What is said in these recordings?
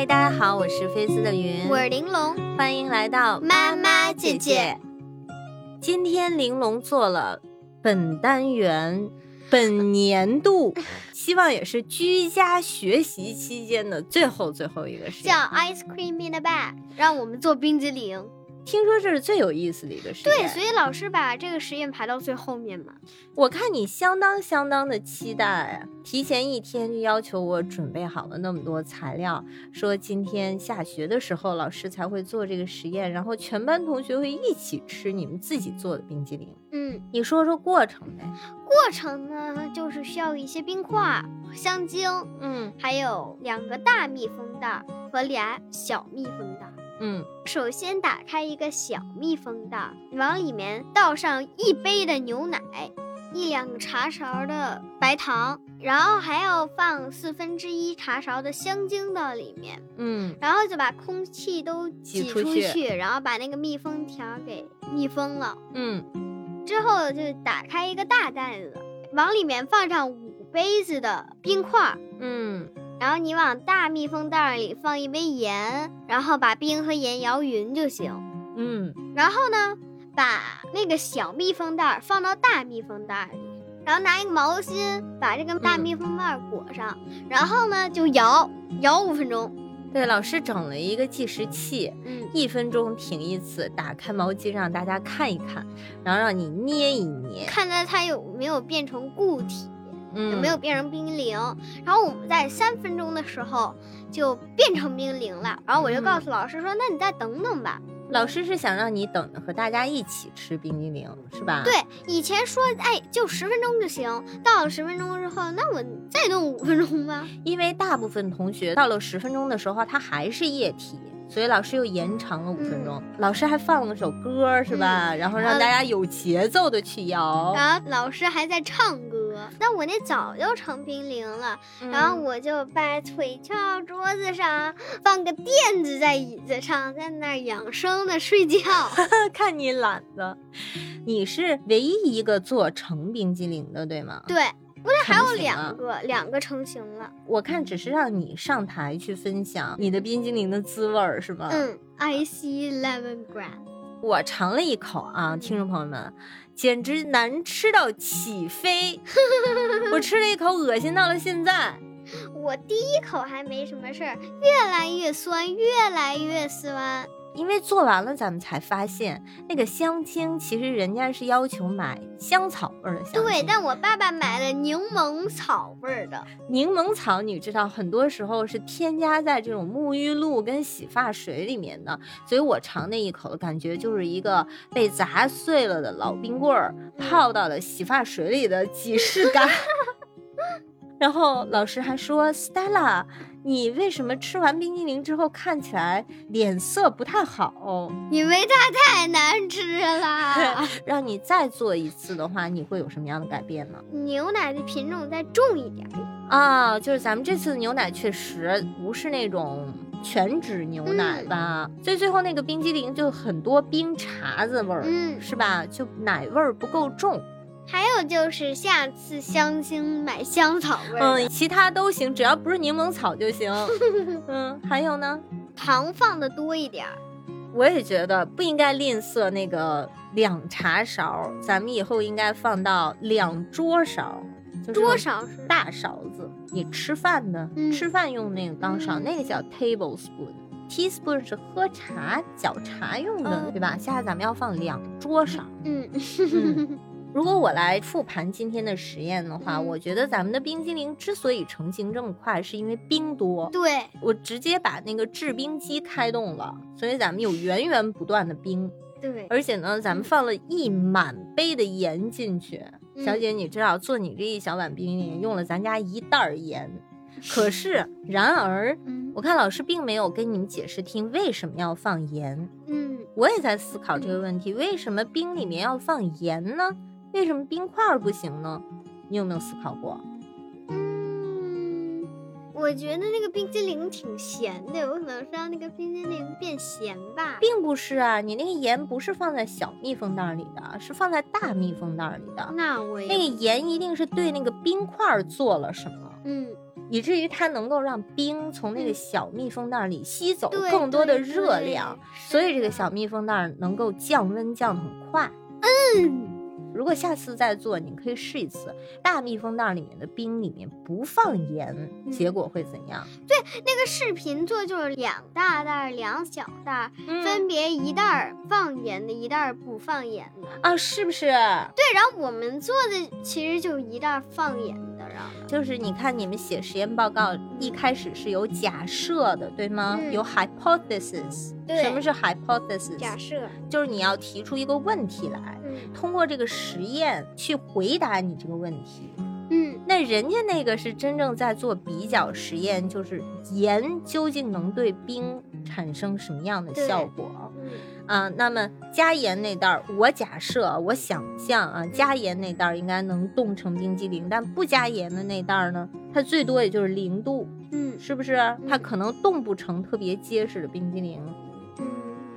嗨，大家好，我是菲斯的云，我是玲珑，欢迎来到妈妈姐姐。今天玲珑做了本单元、本年度，希望也是居家学习期间的最后最后一个实叫。ice cream in the bag，让我们做冰激凌。听说这是最有意思的一个实验对，所以老师把这个实验排到最后面嘛。我看你相当相当的期待啊，提前一天就要求我准备好了那么多材料，说今天下学的时候老师才会做这个实验，然后全班同学会一起吃你们自己做的冰激凌。嗯，你说说过程呗？过程呢就是需要一些冰块、香精，嗯还有两个大密封袋和俩小密封袋。嗯。首先打开一个小密封袋，往里面倒上一杯的牛奶，一两茶勺的白糖，然后还要放四分之一茶勺的香精到里面，嗯。然后就把空气都挤出去，然后把那个密封条给密封了。嗯。之后就打开一个大袋子，往里面放上五杯子的冰块，嗯然后你往大密封袋里放一杯盐，然后把冰和盐摇匀就行。嗯然后呢，把那个小密封袋儿放到大密封袋儿里，然后拿一个毛巾把这个大嗯密封袋儿裹上，然后呢就摇摇五分钟。对，老师整了一个计时器，嗯，一分钟停一次，打开毛巾让大家看一看，然后让你捏一捏，看看它有没有变成固体，嗯有没有变成冰激凌。然后我们在三分钟的时候就变成冰激凌了。然后我就告诉老师说：“那你再等等吧。老师是想让你等着和大家一起吃冰激凌，是吧？对，以前说哎就十分钟就行，到了十分钟之后，那我再弄五分钟吧。因为大部分同学到了十分钟的时候，它还是液体，所以老师又延长了五分钟。老师还放了首歌，是吧？然后让大家有节奏的去摇。然后老师还在唱歌，那我那早就成冰凌了。然后嗯我就把腿翘桌子上，放个垫子在椅子上，在那儿养生的睡觉。看你懒的，你是唯一一个做成冰激凌的，对吗？对，不是还有两个，两个成型了。我看只是让你上台去分享你的冰激凌的滋味儿，是吗？嗯，I see lemongrass。我尝了一口啊，听众朋友们，简直难吃到起飞！我吃了一口，恶心到了现在。我第一口还没什么事儿，越来越酸，越来越酸。因为做完了，咱们才发现那个香精其实人家是要求买香草味儿的香精。对，但我爸爸买了柠檬草味儿的。柠檬草你知道，很多时候是添加在这种沐浴露跟洗发水里面的，所以我尝那一口的感觉就是一个被砸碎了的老冰棍儿泡到了洗发水里的即视感。然后老师还说，Stella，你为什么吃完冰激凌之后看起来脸色不太好？因为它太难吃了。让你再做一次的话，你会有什么样的改变呢？牛奶的品种再重一点儿。啊，就是咱们这次的牛奶确实不是那种全脂牛奶吧，所以最后那个冰激凌就很多冰碴子味儿，嗯是吧？就奶味儿不够重。还有就是下次香精买香草味儿，嗯，其他都行，只要不是柠檬草就行。嗯，还有呢，糖放的多一点儿。我也觉得不应该吝啬那个两茶勺，咱们以后应该放到两桌勺，就是多少是？大勺子，你吃饭的，嗯吃饭用那个钢勺，嗯那个叫 tablespoon。teaspoon 是喝茶、搅茶用的，嗯对吧？下次咱们要放两桌勺。嗯，嗯如果我来复盘今天的实验的话，嗯我觉得咱们的冰激凌之所以成型这么快，是因为冰多。对，我直接把那个制冰机开动了，所以咱们有源源不断的冰，对，而且呢，咱们放了一满杯的盐进去。嗯小姐，你知道做你这一小碗冰激凌用了咱家一袋儿盐，可是然而嗯我看老师并没有跟你们解释听为什么要放盐。嗯，我也在思考这个问题，为什么冰里面要放盐呢？为什么冰块儿不行呢？你有没有思考过？嗯，我觉得那个冰激凌挺咸的，我可能是让那个冰激凌变咸吧。并不是啊，你那个盐不是放在小密封袋里的，是放在大密封袋里的。那我也那个盐一定是对那个冰块儿做了什么。嗯以至于它能够让冰从那个小密封袋里吸走更多的热量，所以这个小密封袋能够降温降得很快。嗯，如果下次再做，你可以试一次，大密封袋里面的冰里面不放盐，嗯结果会怎样？对那个视频做就是两大袋儿两小袋儿，嗯分别一袋儿放盐的，一袋儿不放盐的。啊，是不是？对，然后我们做的其实就一袋儿放盐的，就是你看你们写实验报告一开始是有假设的，对吗？嗯有 hypothesis。对什么是 hypothesis？假设，就是你要提出一个问题来，嗯通过这个实验去回答你这个问题。嗯那人家那个是真正在做比较实验，就是盐究竟能对冰产生什么样的效果嗯啊？那么加盐那袋儿，我假设我想象啊，加盐那袋儿应该能冻成冰激凌，但不加盐的那袋儿呢，它最多也就是零度，嗯是不是？它可能冻不成特别结实的冰激凌。嗯，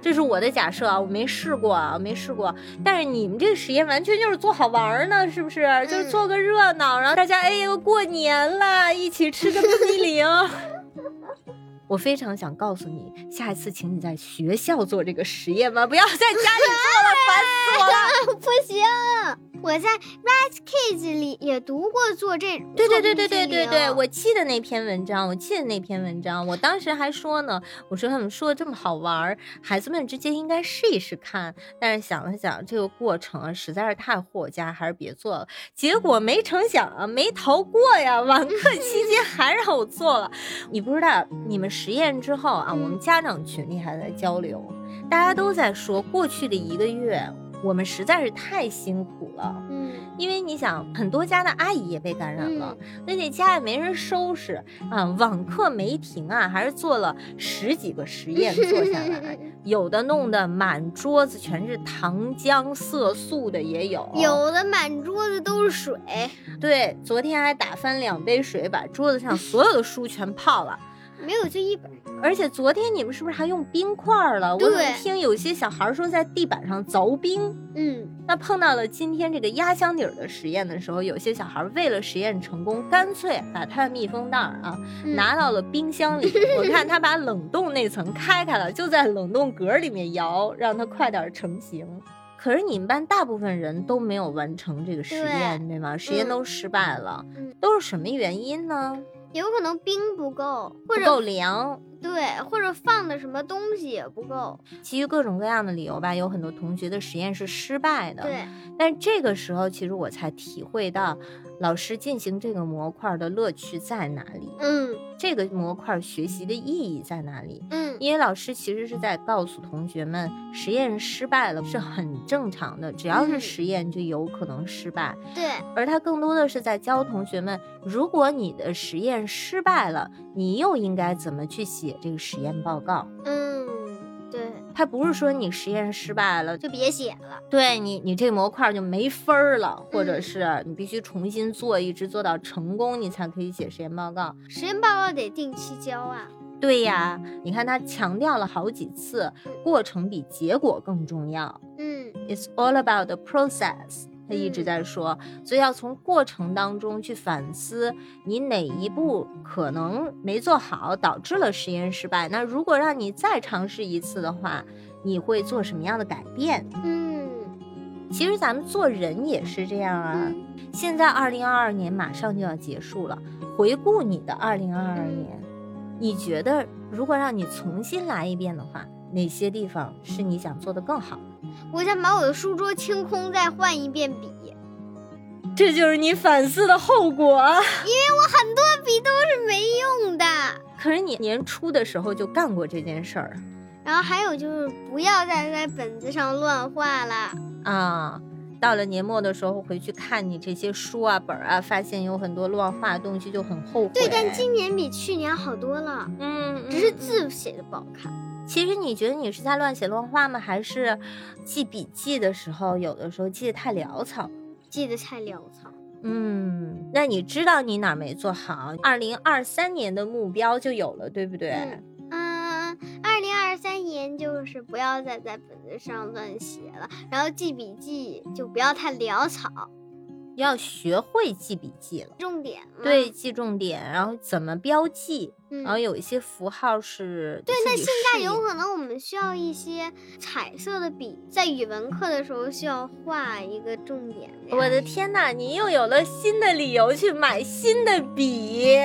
这是我的假设啊，我没试过啊，我没试过。但是你们这个实验完全就是做好玩儿呢，是不是？就是做个热闹，然后大家哎呦过年了，一起吃个冰激凌。我非常想告诉你，下一次请你在学校做这个实验吧，不要在家里做了，烦死我了。不行。我在 Rise Kids 里也读过做这对对对对对对对，我记得那篇文章，我记得那篇文章，我当时还说呢，我说他们说的这么好玩儿，孩子们之间应该试一试看。但是想了想，这个过程啊实在是太霍家，还是别做了。结果没成想啊，没逃过呀，网课期间还让我做了。你不知道，你们实验之后啊，我们家长群里还在交流，大家都在说，过去的一个月我们实在是太辛苦了。嗯因为你想，很多家的阿姨也被感染了，那家也没人收拾啊，网课没停啊，还是做了十几个实验 做下来，有的弄得满桌子全是糖浆色素的也有，有的满桌子都是水，对，昨天还打翻两杯水，把桌子上所有的书全泡了。没有就一本。而且昨天你们是不是还用冰块儿了？我听有些小孩说在地板上凿冰？嗯那碰到了今天这个压箱底儿的实验的时候，有些小孩为了实验成功，干脆把他的密封袋儿啊嗯拿到了冰箱里。我看他把冷冻那层开开了，就在冷冻格里面摇，让它快点儿成型。可是你们班大部分人都没有完成这个实验，对吗？实验嗯都失败了，嗯都是什么原因呢？有可能冰不够，或不够者凉，对，或者放的什么东西也不够。基于各种各样的理由吧，有很多同学的实验是失败的。对，但这个时候，其实我才体会到，老师进行这个模块的乐趣在哪里，嗯这个模块学习的意义在哪里。嗯因为老师其实是在告诉同学们，实验失败了是很正常的，只要是嗯实验就有可能失败。对，而他更多的是在教同学们，如果你的实验失败了，你又应该怎么去写这个实验报告。嗯对，他不是说你实验失败了就别写了。对你，你这模块就没分儿了，或者嗯是你必须重新做，一直做到成功，你才可以写实验报告。实验报告得定期交啊。对呀，你看他强调了好几次，过程比结果更重要。嗯 It's all about the process。他一直嗯在说，所以要从过程当中去反思，你哪一步可能没做好，导致了实验失败。那如果让你再尝试一次的话，你会做什么样的改变？嗯其实咱们做人也是这样啊。嗯现在二零二二年马上就要结束了，回顾你的二零二二年，你觉得如果让你重新来一遍的话，哪些地方是你想做的更好？我想把我的书桌清空，再换一遍笔。这就是你反思的后果因为。我很多笔都是没用的。可是你年初的时候就干过这件事儿然后还有就是，不要再在本子上乱画了。啊。到了年末的时候回去看你这些书啊本儿啊，发现有很多乱画的东西，就很后悔。对，但今年比去年好多了，嗯，只是嗯字写的不好看。其实你觉得你是在乱写乱画吗？还是记笔记的时候，有的时候记得太潦草？记得太潦草。嗯，那你知道你哪儿没做好？二零二三年的目标就有了，对不对？嗯嗯，二零二三年就是不要再在本子上乱写了，然后记笔记就不要太潦草。要学会记笔记了。重点嘛对，，记重点，然后怎么标记，嗯然后有一些符号是对，那现在有可能我们需要一些彩色的笔，在语文课的时候需要画一个重点。我的天呐，你又有了新的理由去买新的笔。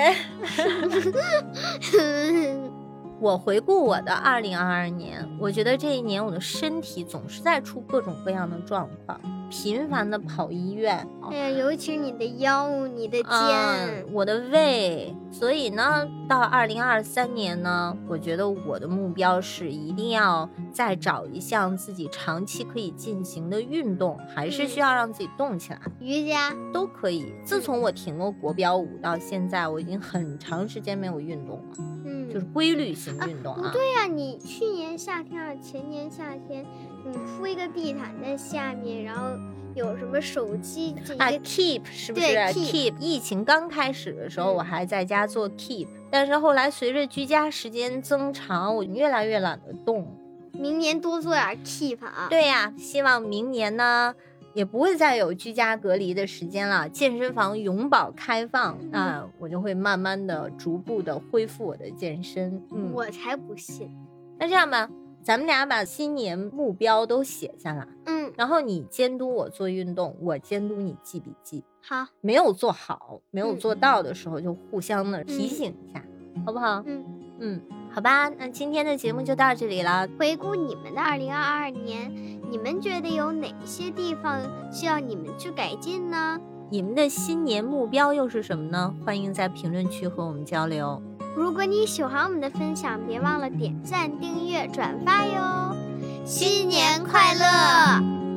我回顾我的二零二二年，我觉得这一年我的身体总是在出各种各样的状况，频繁的跑医院，哎呀，尤其是你的腰、你的肩，嗯，我的胃。所以呢，到二零二三年呢，我觉得我的目标是一定要再找一项自己长期可以进行的运动，还是需要让自己动起来。瑜伽，都可以。自从我停了国标舞到现在，我已经很长时间没有运动了，嗯，就是规律性运动啊。不对呀、你去年夏天啊，前年夏天，你铺一个地毯在下面，然后有什么手机啊，keep 是不是对，keep 疫情刚开始的时候，嗯我还在家做 keep，但是后来随着居家时间增长，我越来越懒得动。明年多做点 keep 啊。对呀、希望明年呢。也不会再有居家隔离的时间了，健身房永保开放，那我就会慢慢的、逐步的恢复我的健身。嗯，我才不信。那这样吧，咱们俩把新年目标都写下来，嗯，然后你监督我做运动，我监督你记笔记。好，没有做好、没有嗯做到的时候，就互相的提醒一下，好不好？嗯，嗯，好吧，那今天的节目就到这里了。回顾你们的二零二二年，你们觉得有哪些地方需要你们去改进呢？你们的新年目标又是什么呢？欢迎在评论区和我们交流。如果你喜欢我们的分享，别忘了点赞、订阅、转发哟！新年快乐！